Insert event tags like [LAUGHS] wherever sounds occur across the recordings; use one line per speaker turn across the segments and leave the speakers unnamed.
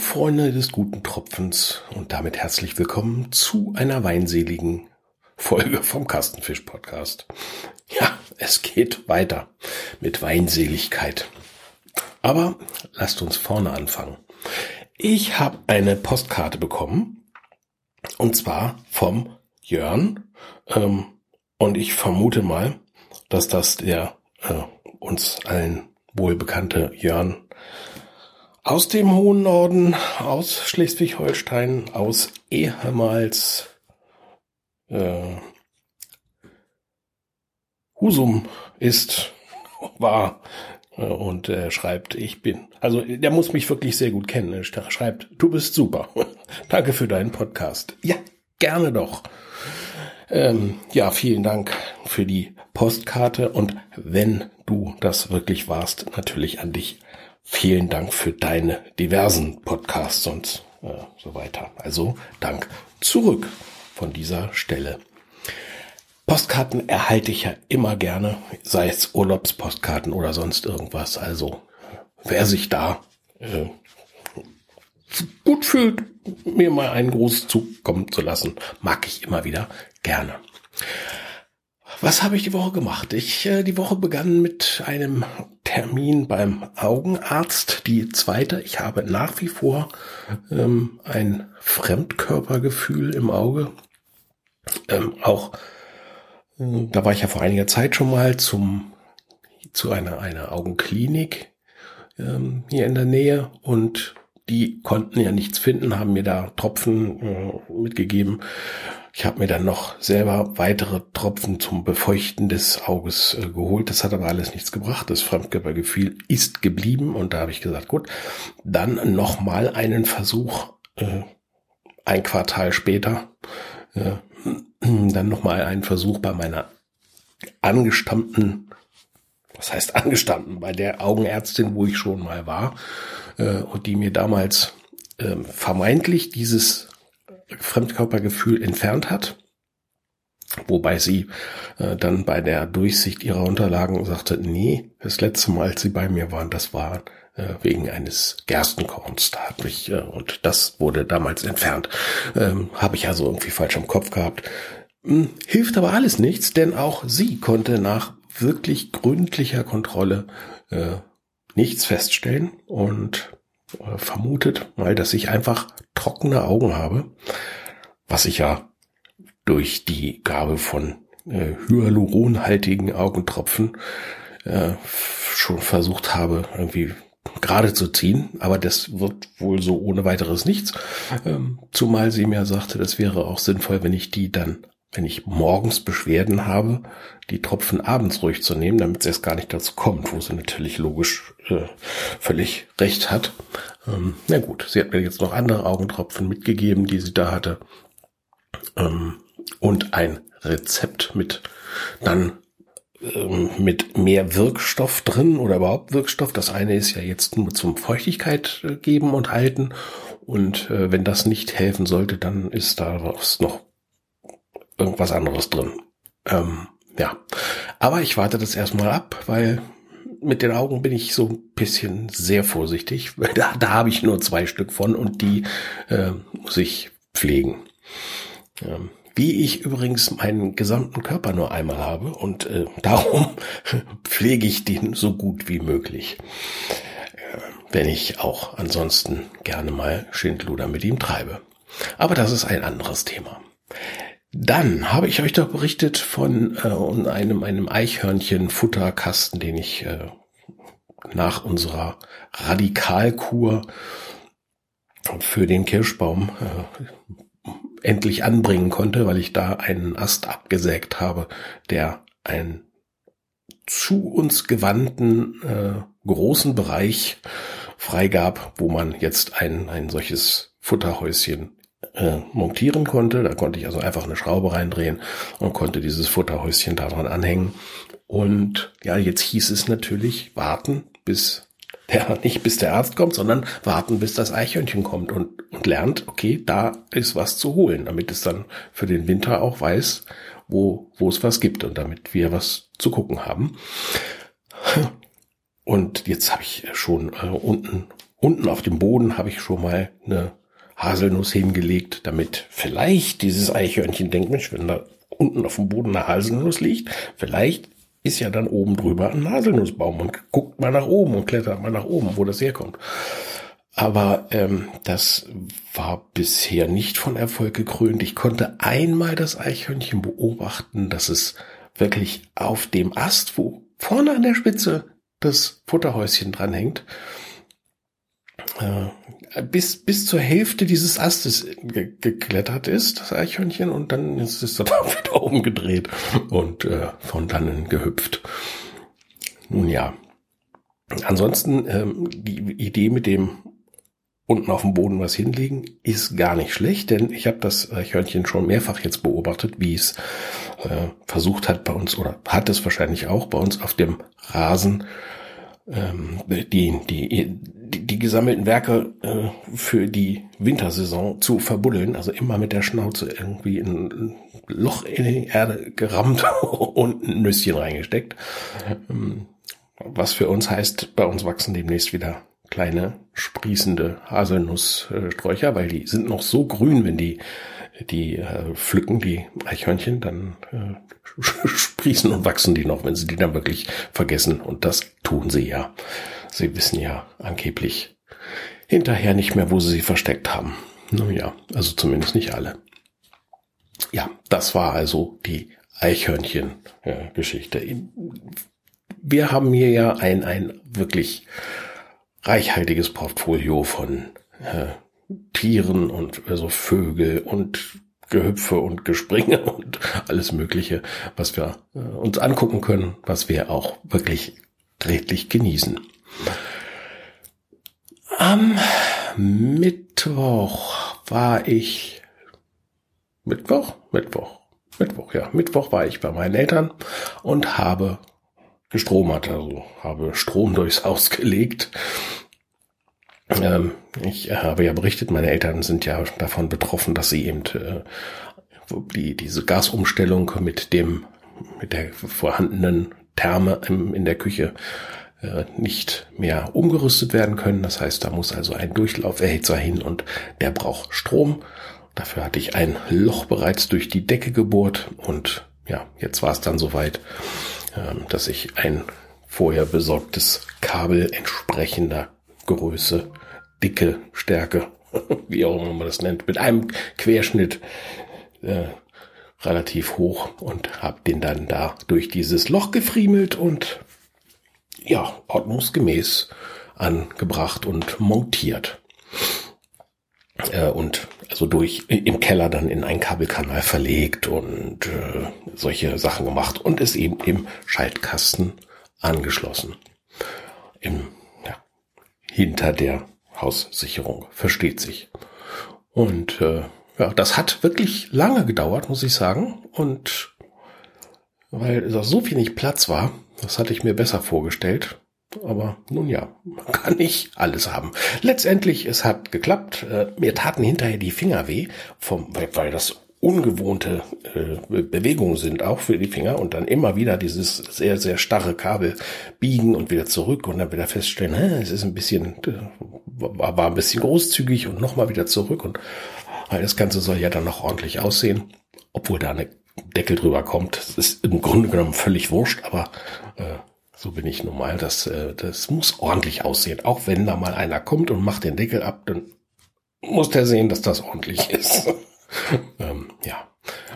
Freunde des guten Tropfens und damit herzlich willkommen zu einer weinseligen Folge vom Kastenfisch Podcast. Ja, es geht weiter mit Weinseligkeit. Aber lasst uns vorne anfangen. Ich habe eine Postkarte bekommen und zwar vom Jörn ähm, und ich vermute mal, dass das der äh, uns allen wohlbekannte Jörn aus dem hohen Norden, aus Schleswig-Holstein, aus ehemals äh, Husum ist, [LAUGHS] war äh, und äh, schreibt, ich bin. Also der muss mich wirklich sehr gut kennen. Er schreibt, du bist super. [LAUGHS] Danke für deinen Podcast. Ja, gerne doch. Ähm, ja, vielen Dank für die Postkarte und wenn du das wirklich warst, natürlich an dich Vielen Dank für deine diversen Podcasts und äh, so weiter. Also Dank zurück von dieser Stelle. Postkarten erhalte ich ja immer gerne, sei es Urlaubspostkarten oder sonst irgendwas. Also wer sich da äh, gut fühlt, mir mal einen Gruß zukommen zu lassen, mag ich immer wieder gerne. Was habe ich die Woche gemacht? Ich, äh, die Woche begann mit einem Termin beim Augenarzt. Die zweite, ich habe nach wie vor ähm, ein Fremdkörpergefühl im Auge. Ähm, auch, äh, da war ich ja vor einiger Zeit schon mal zum, zu einer, einer Augenklinik ähm, hier in der Nähe und die konnten ja nichts finden, haben mir da Tropfen äh, mitgegeben ich habe mir dann noch selber weitere Tropfen zum Befeuchten des Auges äh, geholt. Das hat aber alles nichts gebracht. Das Fremdkörpergefühl ist geblieben und da habe ich gesagt, gut, dann noch mal einen Versuch, äh, ein Quartal später, äh, [CLEARS THROAT] dann noch mal einen Versuch bei meiner angestammten, was heißt angestammten, bei der Augenärztin, wo ich schon mal war äh, und die mir damals äh, vermeintlich dieses Fremdkörpergefühl entfernt hat. Wobei sie äh, dann bei der Durchsicht ihrer Unterlagen sagte, nee, das letzte Mal, als sie bei mir waren, das war äh, wegen eines Gerstenkorns. Da hat mich, äh, und das wurde damals entfernt. Ähm, Habe ich also irgendwie falsch im Kopf gehabt. Hm, hilft aber alles nichts, denn auch sie konnte nach wirklich gründlicher Kontrolle äh, nichts feststellen und vermutet mal, dass ich einfach trockene Augen habe, was ich ja durch die Gabe von äh, hyaluronhaltigen Augentropfen äh, schon versucht habe, irgendwie gerade zu ziehen, aber das wird wohl so ohne weiteres nichts. Ähm, zumal sie mir sagte, das wäre auch sinnvoll, wenn ich die dann wenn ich morgens Beschwerden habe, die Tropfen abends ruhig zu nehmen, damit es erst gar nicht dazu kommt, wo sie natürlich logisch äh, völlig recht hat. Ähm, na gut, sie hat mir jetzt noch andere Augentropfen mitgegeben, die sie da hatte. Ähm, und ein Rezept mit dann ähm, mit mehr Wirkstoff drin oder überhaupt Wirkstoff. Das eine ist ja jetzt nur zum Feuchtigkeit äh, geben und halten. Und äh, wenn das nicht helfen sollte, dann ist da noch irgendwas anderes drin. Ähm, ja, aber ich warte das erstmal ab, weil mit den Augen bin ich so ein bisschen sehr vorsichtig. [LAUGHS] Da, da habe ich nur zwei Stück von und die äh, muss ich pflegen. Ähm, wie ich übrigens meinen gesamten Körper nur einmal habe und äh, [LAUGHS] darum [LAUGHS] pflege ich den so gut wie möglich. Äh, wenn ich auch ansonsten gerne mal Schindluder mit ihm treibe. Aber das ist ein anderes Thema. Dann habe ich euch doch berichtet von äh, einem, einem Eichhörnchen-Futterkasten, den ich äh, nach unserer Radikalkur für den Kirschbaum äh, endlich anbringen konnte, weil ich da einen Ast abgesägt habe, der einen zu uns gewandten äh, großen Bereich freigab, wo man jetzt ein, ein solches Futterhäuschen äh, montieren konnte. Da konnte ich also einfach eine Schraube reindrehen und konnte dieses Futterhäuschen daran anhängen. Und ja, jetzt hieß es natürlich warten, bis der, [LAUGHS] nicht bis der Arzt kommt, sondern warten, bis das Eichhörnchen kommt und, und lernt, okay, da ist was zu holen, damit es dann für den Winter auch weiß, wo, wo es was gibt und damit wir was zu gucken haben. Und jetzt habe ich schon äh, unten unten auf dem Boden habe ich schon mal eine Haselnuss hingelegt, damit vielleicht dieses Eichhörnchen denkt, Mensch, wenn da unten auf dem Boden eine Haselnuss liegt, vielleicht ist ja dann oben drüber ein Haselnussbaum und guckt mal nach oben und klettert mal nach oben, wo das herkommt. Aber ähm, das war bisher nicht von Erfolg gekrönt. Ich konnte einmal das Eichhörnchen beobachten, dass es wirklich auf dem Ast, wo vorne an der Spitze das Futterhäuschen dranhängt, äh, bis, bis zur Hälfte dieses Astes ge geklettert ist, das Eichhörnchen, und dann ist es [LAUGHS] dann wieder umgedreht und äh, von dannen gehüpft. Nun ja. Ansonsten ähm, die Idee mit dem unten auf dem Boden was hinlegen ist gar nicht schlecht, denn ich habe das Eichhörnchen schon mehrfach jetzt beobachtet, wie es äh, versucht hat bei uns oder hat es wahrscheinlich auch bei uns auf dem Rasen ähm, die, die, die, die gesammelten Werke äh, für die Wintersaison zu verbuddeln, also immer mit der Schnauze irgendwie in ein Loch in die Erde gerammt [LAUGHS] und ein Nüsschen reingesteckt. Ähm, was für uns heißt, bei uns wachsen demnächst wieder kleine sprießende Haselnusssträucher, weil die sind noch so grün, wenn die die äh, pflücken, die Eichhörnchen, dann äh, [LAUGHS] sprießen und wachsen die noch, wenn sie die dann wirklich vergessen. Und das tun sie ja. Sie wissen ja angeblich hinterher nicht mehr, wo sie sie versteckt haben. Nun ja, also zumindest nicht alle. Ja, das war also die Eichhörnchen-Geschichte. Wir haben hier ja ein, ein wirklich reichhaltiges Portfolio von äh, Tieren und also Vögel und Gehüpfe und Gespringe [LAUGHS] und alles Mögliche, was wir äh, uns angucken können, was wir auch wirklich redlich genießen. Am Mittwoch war ich Mittwoch? Mittwoch. Mittwoch, ja. Mittwoch war ich bei meinen Eltern und habe gestromert, also habe Strom durchs Haus gelegt ähm, ich habe ja berichtet, meine Eltern sind ja davon betroffen, dass sie eben äh, die, diese Gasumstellung mit dem, mit der vorhandenen Therme in der Küche äh, nicht mehr umgerüstet werden können. Das heißt, da muss also ein Durchlauferhitzer hin und der braucht Strom. Dafür hatte ich ein Loch bereits durch die Decke gebohrt und ja, jetzt war es dann soweit, äh, dass ich ein vorher besorgtes Kabel entsprechender Größe, Dicke, Stärke, [LAUGHS] wie auch immer man das nennt, mit einem Querschnitt äh, relativ hoch und habe den dann da durch dieses Loch gefriemelt und ja, ordnungsgemäß angebracht und montiert. Äh, und also durch im Keller dann in einen Kabelkanal verlegt und äh, solche Sachen gemacht und es eben im Schaltkasten angeschlossen. Im hinter der Haussicherung, versteht sich. Und äh, ja, das hat wirklich lange gedauert, muss ich sagen. Und weil so wenig Platz war, das hatte ich mir besser vorgestellt. Aber nun ja, man [LAUGHS] kann nicht alles haben. Letztendlich, es hat geklappt. Äh, mir taten hinterher die Finger weh, vom, weil das ungewohnte äh, Bewegungen sind, auch für die Finger und dann immer wieder dieses sehr, sehr starre Kabel biegen und wieder zurück und dann wieder feststellen, hä, es ist ein bisschen, äh, war, war ein bisschen großzügig und nochmal wieder zurück und weil das Ganze soll ja dann noch ordentlich aussehen, obwohl da eine Deckel drüber kommt. Das ist im Grunde genommen völlig wurscht, aber äh, so bin ich normal. Das, äh, das muss ordentlich aussehen. Auch wenn da mal einer kommt und macht den Deckel ab, dann muss der sehen, dass das ordentlich ist. [LAUGHS] ähm, ja,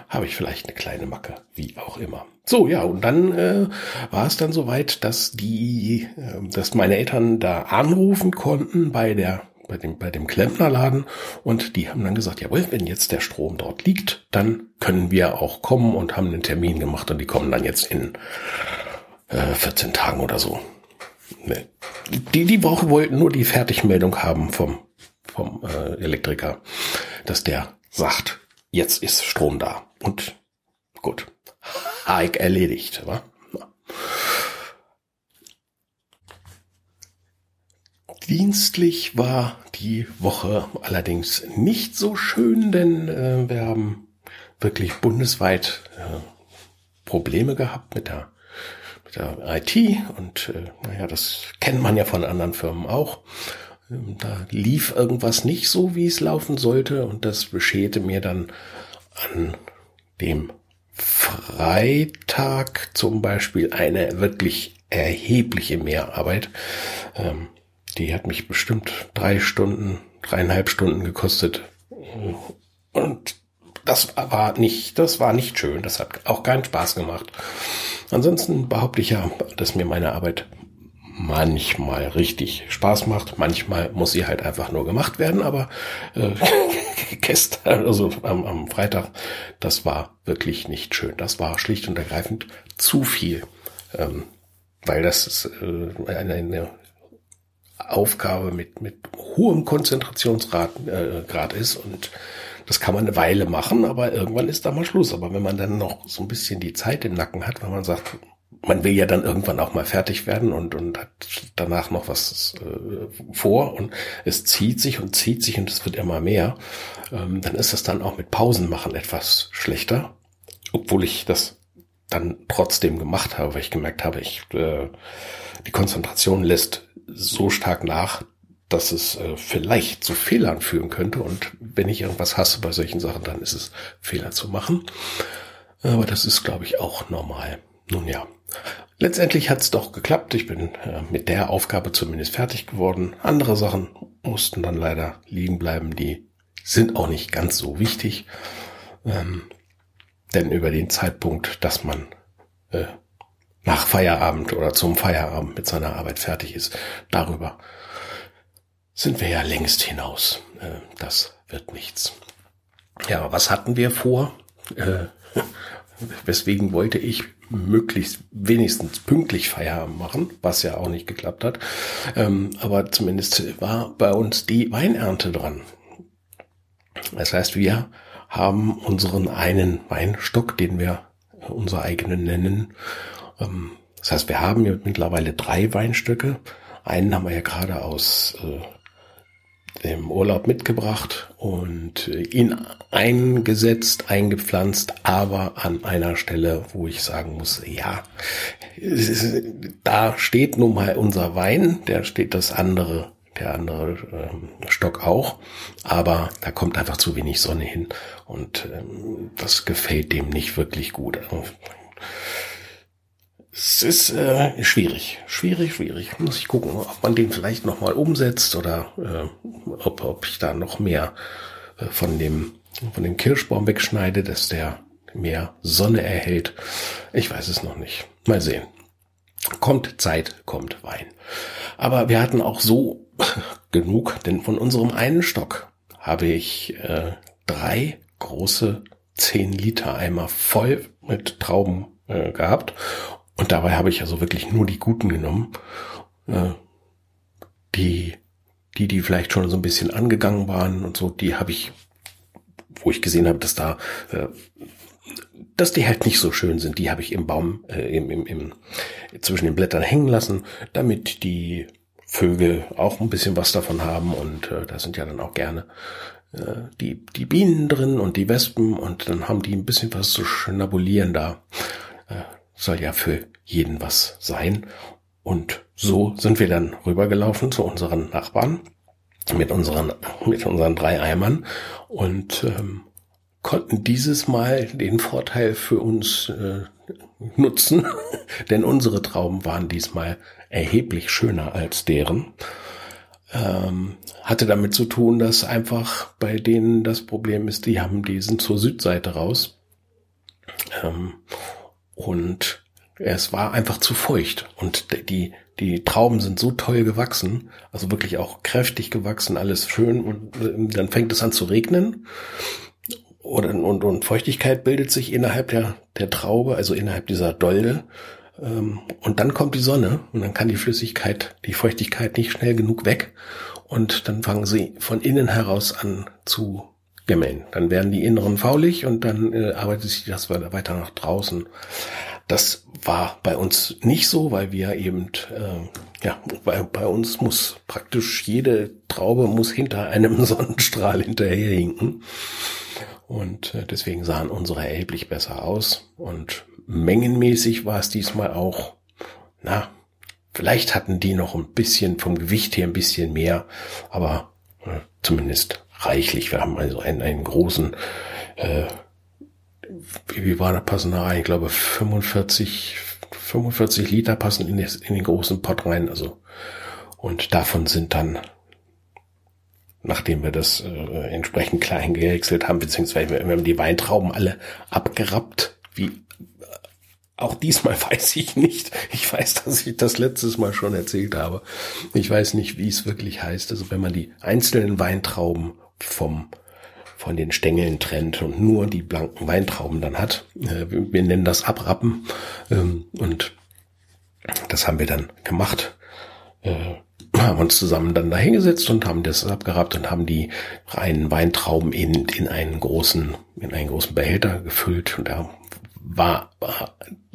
habe ich vielleicht eine kleine Macke, wie auch immer. So, ja, und dann äh, war es dann soweit, dass die, äh, dass meine Eltern da anrufen konnten bei der bei dem, bei dem Klempnerladen und die haben dann gesagt, jawohl, wenn jetzt der Strom dort liegt, dann können wir auch kommen und haben einen Termin gemacht und die kommen dann jetzt in äh, 14 Tagen oder so. Ne. Die, die brauchen, wollten nur die Fertigmeldung haben vom, vom äh, Elektriker, dass der sagt, jetzt ist Strom da. Und gut, Hike erledigt. Wa? Dienstlich war die Woche allerdings nicht so schön, denn äh, wir haben wirklich bundesweit äh, Probleme gehabt mit der, mit der IT und äh, naja, das kennt man ja von anderen Firmen auch. Da lief irgendwas nicht so, wie es laufen sollte und das bescherte mir dann an dem Freitag zum Beispiel eine wirklich erhebliche Mehrarbeit. Ähm, die hat mich bestimmt drei Stunden, dreieinhalb Stunden gekostet. Und das war nicht, das war nicht schön. Das hat auch keinen Spaß gemacht. Ansonsten behaupte ich ja, dass mir meine Arbeit manchmal richtig Spaß macht. Manchmal muss sie halt einfach nur gemacht werden, aber äh, [LAUGHS] gestern, also am, am Freitag, das war wirklich nicht schön. Das war schlicht und ergreifend zu viel. Ähm, weil das ist, äh, eine, eine Aufgabe mit, mit hohem Konzentrationsgrad äh, Grad ist und das kann man eine Weile machen, aber irgendwann ist da mal Schluss. Aber wenn man dann noch so ein bisschen die Zeit im Nacken hat, wenn man sagt, man will ja dann irgendwann auch mal fertig werden und, und hat danach noch was äh, vor und es zieht sich und zieht sich und es wird immer mehr, ähm, dann ist das dann auch mit Pausen machen etwas schlechter, obwohl ich das dann trotzdem gemacht habe, weil ich gemerkt habe, ich äh, die Konzentration lässt so stark nach, dass es äh, vielleicht zu Fehlern führen könnte. Und wenn ich irgendwas hasse bei solchen Sachen, dann ist es Fehler zu machen. Aber das ist, glaube ich, auch normal. Nun ja, letztendlich hat es doch geklappt. Ich bin äh, mit der Aufgabe zumindest fertig geworden. Andere Sachen mussten dann leider liegen bleiben. Die sind auch nicht ganz so wichtig. Ähm, denn über den Zeitpunkt, dass man äh, nach Feierabend oder zum Feierabend mit seiner Arbeit fertig ist, darüber sind wir ja längst hinaus. Äh, das wird nichts. Ja, was hatten wir vor? Äh, weswegen wollte ich möglichst wenigstens pünktlich Feierabend machen, was ja auch nicht geklappt hat. Ähm, aber zumindest war bei uns die Weinernte dran. Das heißt, wir haben unseren einen Weinstock, den wir unser eigenen nennen. Ähm, das heißt, wir haben mittlerweile drei Weinstöcke. Einen haben wir ja gerade aus äh, im Urlaub mitgebracht und ihn eingesetzt, eingepflanzt, aber an einer Stelle, wo ich sagen muss, ja, da steht nun mal unser Wein, der steht das andere, der andere ähm, Stock auch, aber da kommt einfach zu wenig Sonne hin und ähm, das gefällt dem nicht wirklich gut. Es ist äh, schwierig, schwierig, schwierig. Muss ich gucken, ob man den vielleicht noch mal umsetzt oder äh, ob, ob ich da noch mehr äh, von dem von dem Kirschbaum wegschneide, dass der mehr Sonne erhält. Ich weiß es noch nicht. Mal sehen. Kommt Zeit, kommt Wein. Aber wir hatten auch so [LAUGHS] genug, denn von unserem einen Stock habe ich äh, drei große 10 Liter Eimer voll mit Trauben äh, gehabt und dabei habe ich also wirklich nur die guten genommen, äh, die, die, die vielleicht schon so ein bisschen angegangen waren und so, die habe ich, wo ich gesehen habe, dass da, äh, dass die halt nicht so schön sind, die habe ich im Baum, äh, im, im, im, zwischen den Blättern hängen lassen, damit die Vögel auch ein bisschen was davon haben und äh, da sind ja dann auch gerne äh, die, die Bienen drin und die Wespen und dann haben die ein bisschen was zu schnabulieren da. Äh, soll ja für jeden was sein. Und so sind wir dann rübergelaufen zu unseren Nachbarn mit unseren, mit unseren drei Eimern und ähm, konnten dieses Mal den Vorteil für uns äh, nutzen, [LAUGHS] denn unsere Trauben waren diesmal erheblich schöner als deren. Ähm, hatte damit zu tun, dass einfach bei denen das Problem ist, die haben diesen zur Südseite raus. Ähm, und es war einfach zu feucht. Und die, die Trauben sind so toll gewachsen, also wirklich auch kräftig gewachsen, alles schön. Und ähm, dann fängt es an zu regnen. Und, und, und Feuchtigkeit bildet sich innerhalb der, der Traube, also innerhalb dieser Dolde. Ähm, und dann kommt die Sonne und dann kann die Flüssigkeit, die Feuchtigkeit nicht schnell genug weg. Und dann fangen sie von innen heraus an zu Gemälden. Dann werden die Inneren faulig und dann äh, arbeitet sich das weiter nach draußen. Das war bei uns nicht so, weil wir eben, äh, ja, bei, bei uns muss praktisch jede Traube muss hinter einem [LAUGHS] Sonnenstrahl hinterherhinken. Und äh, deswegen sahen unsere erheblich besser aus. Und mengenmäßig war es diesmal auch, na, vielleicht hatten die noch ein bisschen vom Gewicht her ein bisschen mehr, aber äh, zumindest reichlich. Wir haben also einen, einen großen, äh, wie war der passende rein? Ich glaube 45, 45 Liter passen in, des, in den großen Pott rein. Also und davon sind dann nachdem wir das äh, entsprechend klein gehäckselt haben, beziehungsweise wir, wir haben die Weintrauben alle abgerappt, wie auch diesmal [LAUGHS] weiß ich nicht. Ich weiß, dass ich das letztes Mal schon erzählt habe. Ich weiß nicht, wie es wirklich heißt. Also wenn man die einzelnen Weintrauben vom von den Stängeln trennt und nur die blanken Weintrauben dann hat. Äh, wir nennen das Abrappen. Ähm, und das haben wir dann gemacht. Äh, haben uns zusammen dann dahingesetzt und haben das abgerappt und haben die reinen Weintrauben in, in einen großen, in einen großen Behälter gefüllt und da war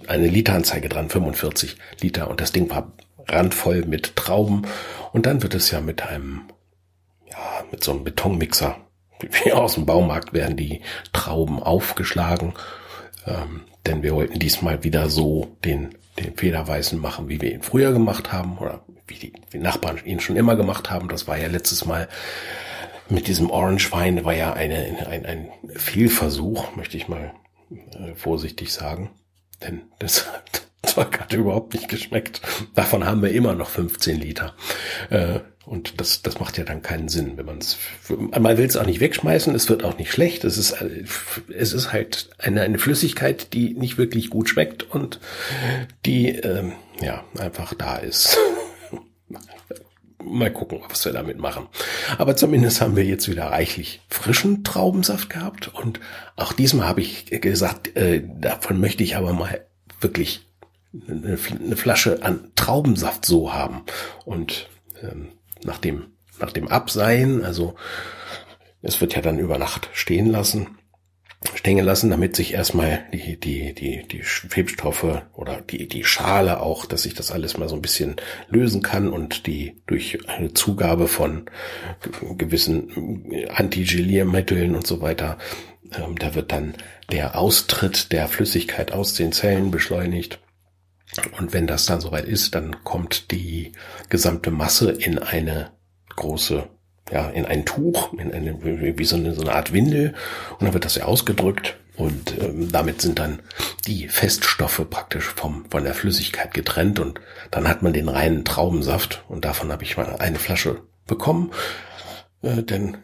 eine Literanzeige dran, 45 Liter und das Ding war randvoll mit Trauben und dann wird es ja mit einem, ja, mit so einem Betonmixer, wie aus dem Baumarkt werden die Trauben aufgeschlagen, ähm, denn wir wollten diesmal wieder so den, den Federweißen machen, wie wir ihn früher gemacht haben oder wie die, die Nachbarn ihn schon immer gemacht haben. Das war ja letztes Mal mit diesem Orange Wein, war ja eine, ein, ein Fehlversuch, möchte ich mal äh, vorsichtig sagen. Denn das Zeug hat überhaupt nicht geschmeckt. Davon haben wir immer noch 15 Liter. Äh, und das, das macht ja dann keinen Sinn, wenn man es, man will es auch nicht wegschmeißen, es wird auch nicht schlecht. Es ist, es ist halt eine, eine Flüssigkeit, die nicht wirklich gut schmeckt und die, ähm, ja, einfach da ist. [LAUGHS] Mal gucken, was wir damit machen. Aber zumindest haben wir jetzt wieder reichlich frischen Traubensaft gehabt. Und auch diesmal habe ich gesagt, äh, davon möchte ich aber mal wirklich eine, eine Flasche an Traubensaft so haben. Und ähm, nach dem, nach dem Abseien, also es wird ja dann über Nacht stehen lassen, stehen lassen, damit sich erstmal die, die, die, die Schwebstoffe oder die, die Schale auch, dass sich das alles mal so ein bisschen lösen kann und die durch eine Zugabe von gewissen Antigeliermitteln und so weiter, ähm, da wird dann der Austritt der Flüssigkeit aus den Zellen beschleunigt. Und wenn das dann soweit ist, dann kommt die gesamte Masse in eine große ja, in ein Tuch, in eine, wie so eine, so eine Art Windel. Und dann wird das ja ausgedrückt. Und ähm, damit sind dann die Feststoffe praktisch vom, von der Flüssigkeit getrennt. Und dann hat man den reinen Traubensaft. Und davon habe ich mal eine Flasche bekommen, äh, denn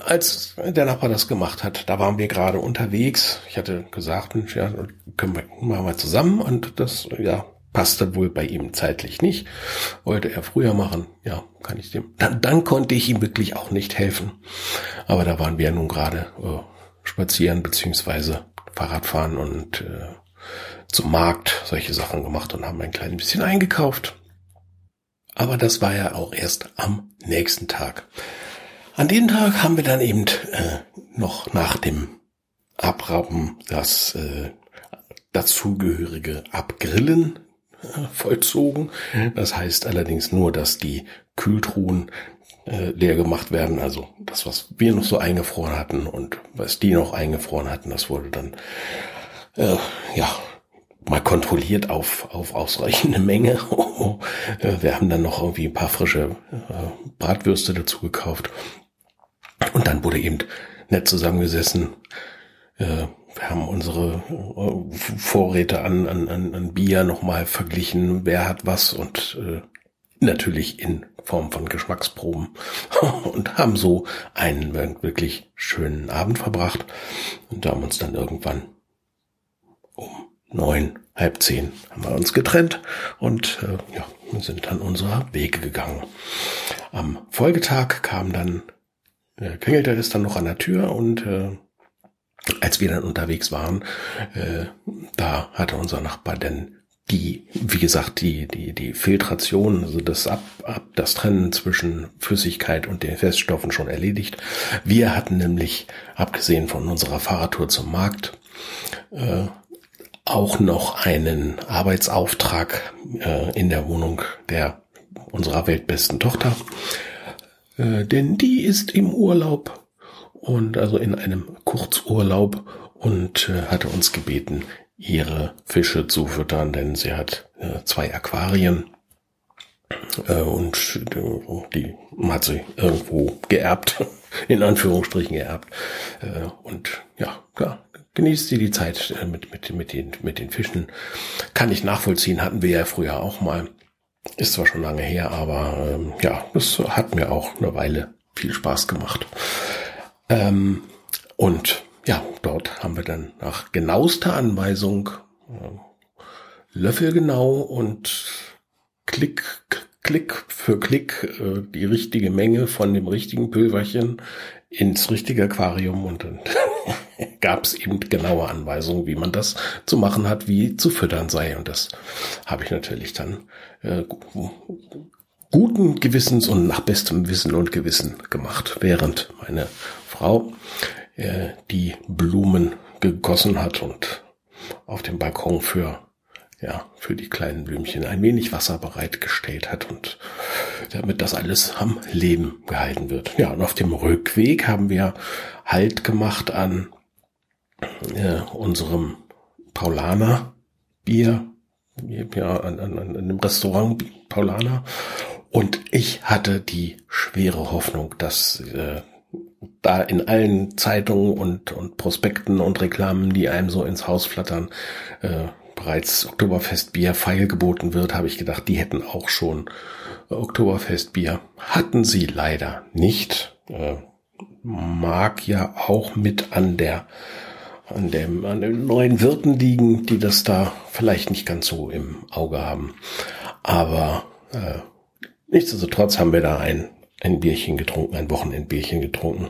als der Nachbar das gemacht hat, da waren wir gerade unterwegs. Ich hatte gesagt, ja, können wir mal zusammen und das, ja, passte wohl bei ihm zeitlich nicht, wollte er früher machen, ja, kann ich dem. Dann, dann konnte ich ihm wirklich auch nicht helfen. Aber da waren wir nun gerade äh, spazieren beziehungsweise Fahrradfahren und äh, zum Markt solche Sachen gemacht und haben ein klein bisschen eingekauft. Aber das war ja auch erst am nächsten Tag. An dem Tag haben wir dann eben äh, noch nach dem Abrappen das äh, dazugehörige Abgrillen vollzogen. Das heißt allerdings nur, dass die Kühltruhen äh, leer gemacht werden. Also das, was wir noch so eingefroren hatten und was die noch eingefroren hatten, das wurde dann äh, ja mal kontrolliert auf, auf ausreichende Menge. [LAUGHS] Äh, wir haben dann noch irgendwie ein paar frische äh, Bratwürste dazu gekauft. Und dann wurde eben nett zusammengesessen, äh, wir haben unsere äh, Vorräte an, an, an Bier nochmal verglichen, wer hat was? Und äh, natürlich in Form von Geschmacksproben. [LAUGHS] Und haben so einen wirklich schönen Abend verbracht. Und haben uns dann irgendwann um neun, halb zehn haben wir uns getrennt. Und äh, ja, sind dann unserer Wege gegangen. Am Folgetag kam dann, äh, klingelte es dann noch an der Tür und äh, als wir dann unterwegs waren, äh, da hatte unser Nachbar denn die, wie gesagt, die, die, die Filtration, also das Ab, Ab, das Trennen zwischen Flüssigkeit und den Feststoffen schon erledigt. Wir hatten nämlich, abgesehen von unserer Fahrradtour zum Markt, äh, auch noch einen Arbeitsauftrag äh, in der Wohnung der unserer weltbesten Tochter. Äh, denn die ist im Urlaub und also in einem Kurzurlaub und äh, hatte uns gebeten, ihre Fische zu füttern, denn sie hat äh, zwei Aquarien Äh, und äh, die hat sie irgendwo geerbt, [LAUGHS] in Anführungsstrichen geerbt. Und ja, klar, genießt sie die Zeit mit, mit, mit, den, mit den Fischen. Kann ich nachvollziehen, hatten wir ja früher auch mal. Ist zwar schon lange her, aber ähm, ja, das hat mir auch eine Weile viel Spaß gemacht. Ähm, und ja, dort haben wir dann nach genauester Anweisung äh, Löffel genau und Klick, Klick für Klick äh, die richtige Menge von dem richtigen Pülverchen ins richtige Aquarium und dann gab es eben genaue Anweisungen, wie man das zu machen hat, wie zu füttern sei. Und das habe ich natürlich dann äh, guten Gewissens und nach bestem Wissen und Gewissen gemacht, während meine Frau äh, die Blumen gegossen hat und auf dem Balkon für ja, für die kleinen Blümchen ein wenig Wasser bereitgestellt hat und damit das alles am Leben gehalten wird. Ja, und auf dem Rückweg haben wir Halt gemacht an äh, unserem Paulaner Bier, ja, an, an, an einem Restaurant Paulaner. Und ich hatte die schwere Hoffnung, dass äh, da in allen Zeitungen und, und Prospekten und Reklamen, die einem so ins Haus flattern, äh, bereits Oktoberfestbier feil geboten wird, habe ich gedacht, die hätten auch schon Oktoberfestbier. Hatten sie leider nicht. Äh, mag ja auch mit an der an dem an den neuen Wirten liegen, die das da vielleicht nicht ganz so im Auge haben. Aber äh, nichtsdestotrotz haben wir da ein ein Bierchen getrunken, ein Wochenendbierchen getrunken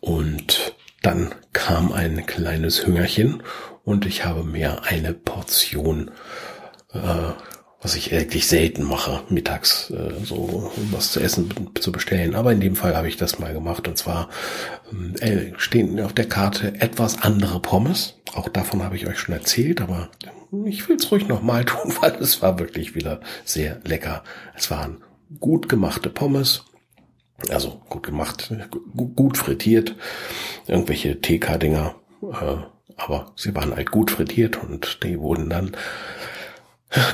und dann kam ein kleines Hüngerchen und ich habe mir eine Portion, äh, was ich eigentlich selten mache, mittags äh, so was zu essen zu bestellen. Aber in dem Fall habe ich das mal gemacht und zwar äh, stehen auf der Karte etwas andere Pommes. Auch davon habe ich euch schon erzählt, aber ich will es ruhig nochmal [LAUGHS] tun, weil es war wirklich wieder sehr lecker. Es waren gut gemachte Pommes. Also gut gemacht, gut frittiert, irgendwelche TK-Dinger, äh, aber sie waren halt gut frittiert und die wurden dann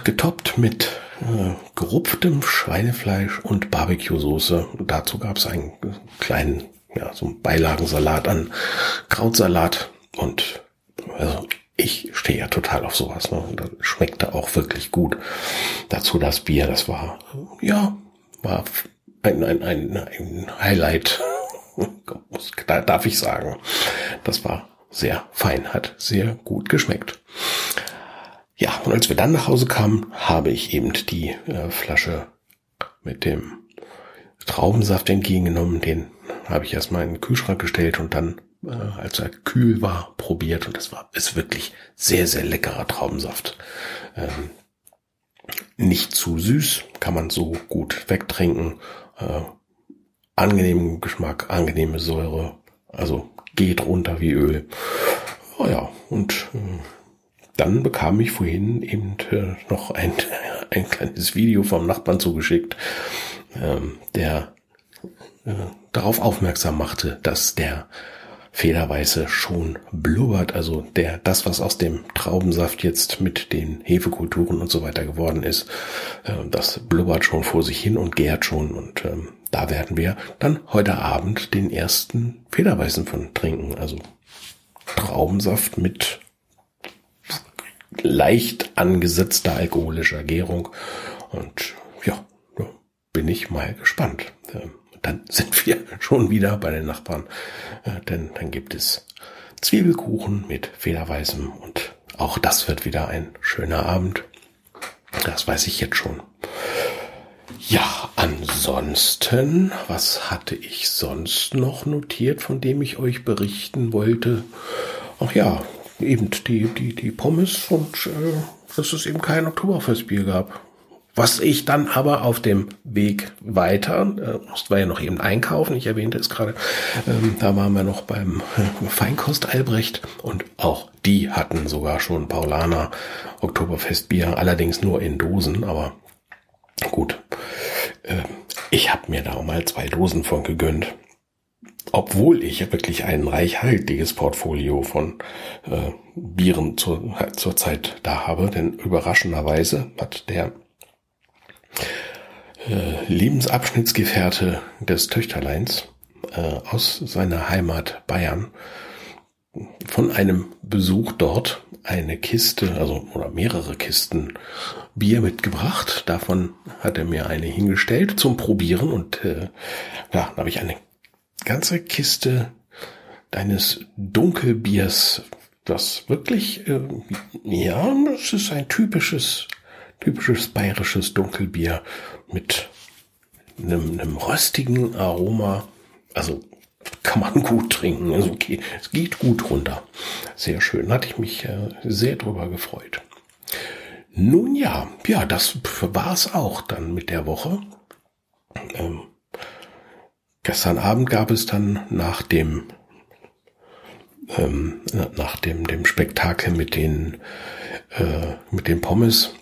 getoppt mit äh, gerupftem Schweinefleisch und Barbecue-Soße. Dazu gab es einen kleinen, ja, so einen Beilagensalat an Krautsalat und also ich stehe ja total auf sowas. Ne? Das schmeckte auch wirklich gut. Dazu das Bier, das war, ja, war ein, ein, ein, ein Highlight, [LAUGHS] darf ich sagen. Das war sehr fein, hat sehr gut geschmeckt. Ja, und als wir dann nach Hause kamen, habe ich eben die äh, Flasche mit dem Traubensaft entgegengenommen. Den habe ich erstmal in den Kühlschrank gestellt und dann, äh, als er kühl war, probiert. Und das war, ist wirklich sehr, sehr leckerer Traubensaft. Ähm, nicht zu süß, kann man so gut wegtrinken. Äh, angenehmen Geschmack, angenehme Säure. Also geht runter wie Öl. Oh ja, und äh, dann bekam ich vorhin eben äh, noch ein, [LAUGHS] ein kleines Video vom Nachbarn zugeschickt, ähm, der äh, darauf aufmerksam machte, dass der Federweiße schon blubbert, also der, das, was aus dem Traubensaft jetzt mit den Hefekulturen und so weiter geworden ist, äh, das blubbert schon vor sich hin und gärt schon und ähm, da werden wir dann heute Abend den ersten Federweißen von trinken. Also Traubensaft mit leicht angesetzter alkoholischer Gärung. Und ja, bin ich mal gespannt. Dann [LAUGHS] sind wir schon wieder bei den Nachbarn, äh, denn dann gibt es Zwiebelkuchen mit Federweißem und auch das wird wieder ein schöner Abend. Das weiß ich jetzt schon. Ja, ansonsten, was hatte ich sonst noch notiert, von dem ich euch berichten wollte? Ach ja, eben die, die, die Pommes und äh, dass es eben kein Oktoberfestbier gab. Was ich dann aber auf dem Weg weiter, äh, mussten wir ja noch eben einkaufen, ich erwähnte es gerade, ähm, da waren wir noch beim äh, Feinkost Albrecht und auch die hatten sogar schon Paulaner Oktoberfestbier, allerdings nur in Dosen, aber gut. Äh, ich habe mir da mal zwei Dosen von gegönnt. Obwohl ich wirklich ein reichhaltiges Portfolio von äh, Bieren zur, zur Zeit da habe, denn überraschenderweise hat der äh, Lebensabschnittsgefährte des Töchterleins äh, aus seiner Heimat Bayern von einem Besuch dort eine Kiste, also oder mehrere Kisten Bier mitgebracht. Davon hat er mir eine hingestellt zum Probieren und äh, ja, da habe ich eine ganze Kiste deines Dunkelbiers, das wirklich, äh, ja, es ist ein typisches, typisches bayerisches Dunkelbier mit einem, einem röstigen Aroma. Also kann man gut trinken. Also okay, es geht gut runter. Sehr schön. Hatte ich mich äh, sehr drüber gefreut. Nun ja, ja, das war es auch dann mit der Woche. Ähm, gestern Abend gab es dann nach dem ähm, nach dem dem Spektakel mit den äh, mit den Pommes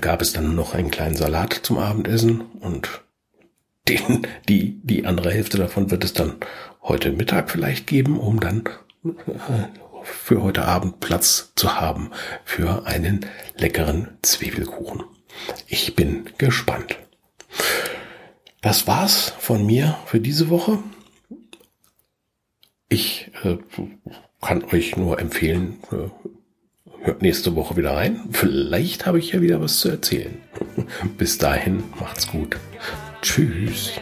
gab es dann noch einen kleinen Salat zum Abendessen und den, die, die andere Hälfte davon wird es dann heute Mittag vielleicht geben, um dann äh, für heute Abend Platz zu haben für einen leckeren Zwiebelkuchen. Ich bin gespannt. Das war's von mir für diese Woche. Ich äh, kann euch nur empfehlen, äh, hört nächste Woche wieder rein. Vielleicht habe ich ja wieder was zu erzählen. [LAUGHS] Bis dahin, macht's gut. Tschüss.